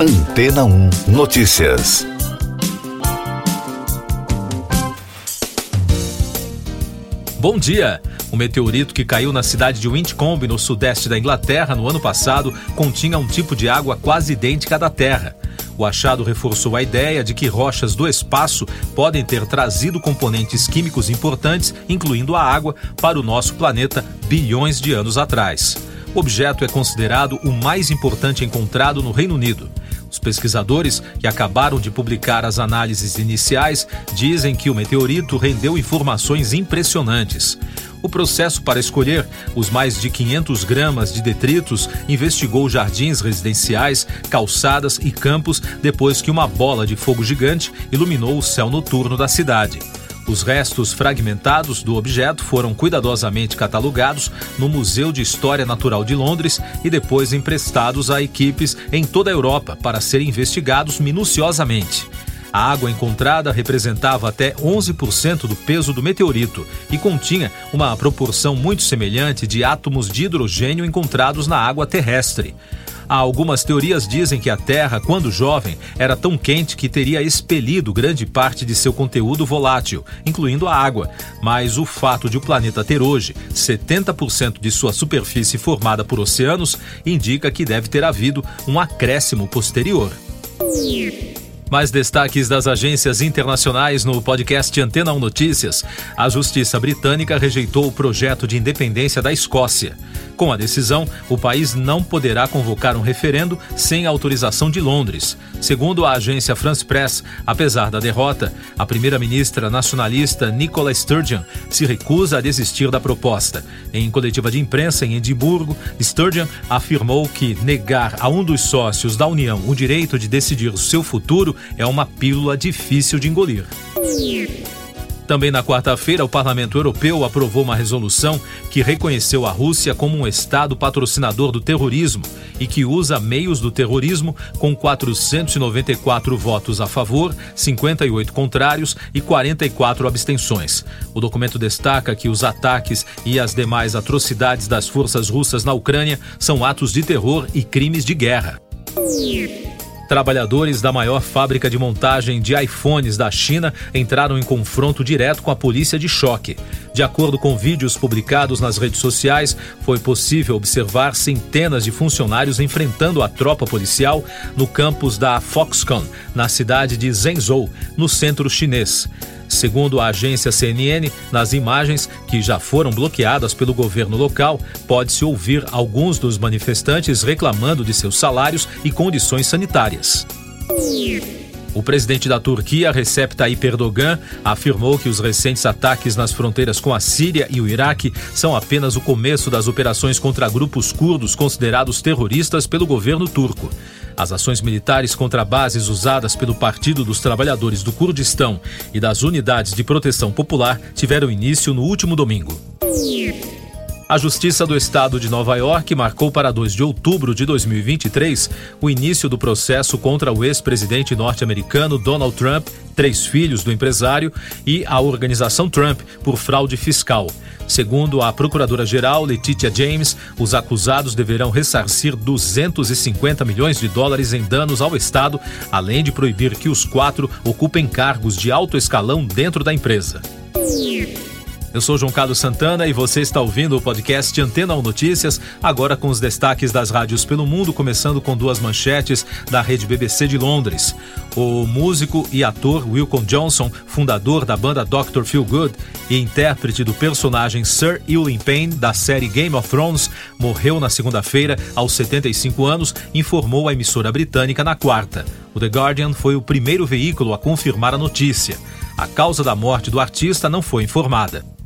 Antena 1 Notícias. Bom dia! O meteorito que caiu na cidade de Windscombe, no sudeste da Inglaterra, no ano passado, continha um tipo de água quase idêntica à da Terra. O achado reforçou a ideia de que rochas do espaço podem ter trazido componentes químicos importantes, incluindo a água, para o nosso planeta bilhões de anos atrás. O objeto é considerado o mais importante encontrado no Reino Unido. Os pesquisadores, que acabaram de publicar as análises iniciais, dizem que o meteorito rendeu informações impressionantes. O processo para escolher os mais de 500 gramas de detritos investigou jardins residenciais, calçadas e campos depois que uma bola de fogo gigante iluminou o céu noturno da cidade. Os restos fragmentados do objeto foram cuidadosamente catalogados no Museu de História Natural de Londres e depois emprestados a equipes em toda a Europa para serem investigados minuciosamente. A água encontrada representava até 11% do peso do meteorito e continha uma proporção muito semelhante de átomos de hidrogênio encontrados na água terrestre. Algumas teorias dizem que a Terra, quando jovem, era tão quente que teria expelido grande parte de seu conteúdo volátil, incluindo a água. Mas o fato de o planeta ter hoje 70% de sua superfície formada por oceanos indica que deve ter havido um acréscimo posterior. Mais destaques das agências internacionais no podcast Antena 1 Notícias. A justiça britânica rejeitou o projeto de independência da Escócia. Com a decisão, o país não poderá convocar um referendo sem autorização de Londres. Segundo a agência France Press, apesar da derrota, a primeira-ministra nacionalista Nicola Sturgeon se recusa a desistir da proposta. Em coletiva de imprensa em Edimburgo, Sturgeon afirmou que negar a um dos sócios da União o direito de decidir o seu futuro é uma pílula difícil de engolir. Também na quarta-feira, o Parlamento Europeu aprovou uma resolução que reconheceu a Rússia como um Estado patrocinador do terrorismo e que usa meios do terrorismo com 494 votos a favor, 58 contrários e 44 abstenções. O documento destaca que os ataques e as demais atrocidades das forças russas na Ucrânia são atos de terror e crimes de guerra. Trabalhadores da maior fábrica de montagem de iPhones da China entraram em confronto direto com a polícia de choque. De acordo com vídeos publicados nas redes sociais, foi possível observar centenas de funcionários enfrentando a tropa policial no campus da Foxconn, na cidade de Zhengzhou, no centro chinês. Segundo a agência CNN, nas imagens que já foram bloqueadas pelo governo local, pode-se ouvir alguns dos manifestantes reclamando de seus salários e condições sanitárias. O presidente da Turquia, Recep Tayyip Erdogan, afirmou que os recentes ataques nas fronteiras com a Síria e o Iraque são apenas o começo das operações contra grupos curdos considerados terroristas pelo governo turco. As ações militares contra bases usadas pelo Partido dos Trabalhadores do Kurdistão e das Unidades de Proteção Popular tiveram início no último domingo. A Justiça do Estado de Nova York marcou para 2 de outubro de 2023 o início do processo contra o ex-presidente norte-americano Donald Trump, três filhos do empresário e a organização Trump por fraude fiscal. Segundo a procuradora-geral Letitia James, os acusados deverão ressarcir 250 milhões de dólares em danos ao Estado, além de proibir que os quatro ocupem cargos de alto escalão dentro da empresa. Eu sou João Carlos Santana e você está ouvindo o podcast Antena 1 Notícias, agora com os destaques das rádios pelo mundo, começando com duas manchetes da rede BBC de Londres. O músico e ator Wilcom Johnson, fundador da banda Dr. Feel Good e intérprete do personagem Sir Ewan Payne da série Game of Thrones, morreu na segunda-feira aos 75 anos, informou a emissora britânica na quarta. O The Guardian foi o primeiro veículo a confirmar a notícia. A causa da morte do artista não foi informada.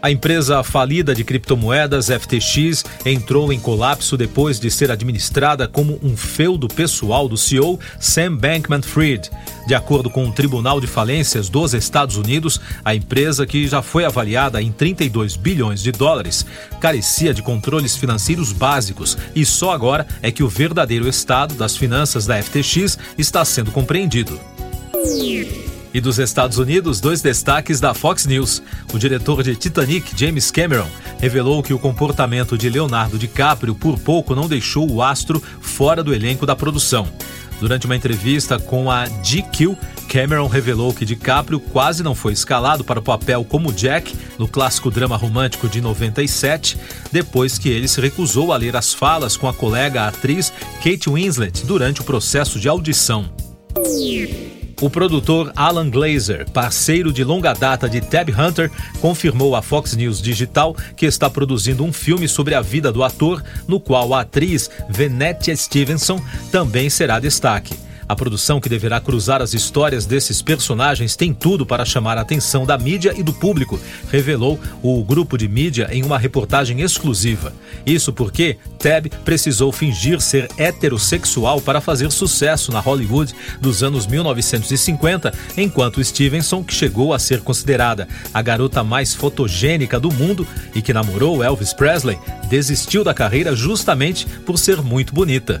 A empresa falida de criptomoedas FTX entrou em colapso depois de ser administrada como um feudo pessoal do CEO Sam Bankman-Fried. De acordo com o Tribunal de Falências dos Estados Unidos, a empresa, que já foi avaliada em 32 bilhões de dólares, carecia de controles financeiros básicos e só agora é que o verdadeiro estado das finanças da FTX está sendo compreendido. E dos Estados Unidos, dois destaques da Fox News. O diretor de Titanic, James Cameron, revelou que o comportamento de Leonardo DiCaprio por pouco não deixou o astro fora do elenco da produção. Durante uma entrevista com a GQ, Cameron revelou que DiCaprio quase não foi escalado para o papel como Jack no clássico drama romântico de 97, depois que ele se recusou a ler as falas com a colega a atriz Kate Winslet durante o processo de audição. O produtor Alan Glazer, parceiro de longa data de Tab Hunter, confirmou à Fox News Digital que está produzindo um filme sobre a vida do ator, no qual a atriz Venetia Stevenson também será destaque. A produção que deverá cruzar as histórias desses personagens tem tudo para chamar a atenção da mídia e do público, revelou o grupo de mídia em uma reportagem exclusiva. Isso porque Tab precisou fingir ser heterossexual para fazer sucesso na Hollywood dos anos 1950, enquanto Stevenson, que chegou a ser considerada a garota mais fotogênica do mundo e que namorou Elvis Presley, desistiu da carreira justamente por ser muito bonita.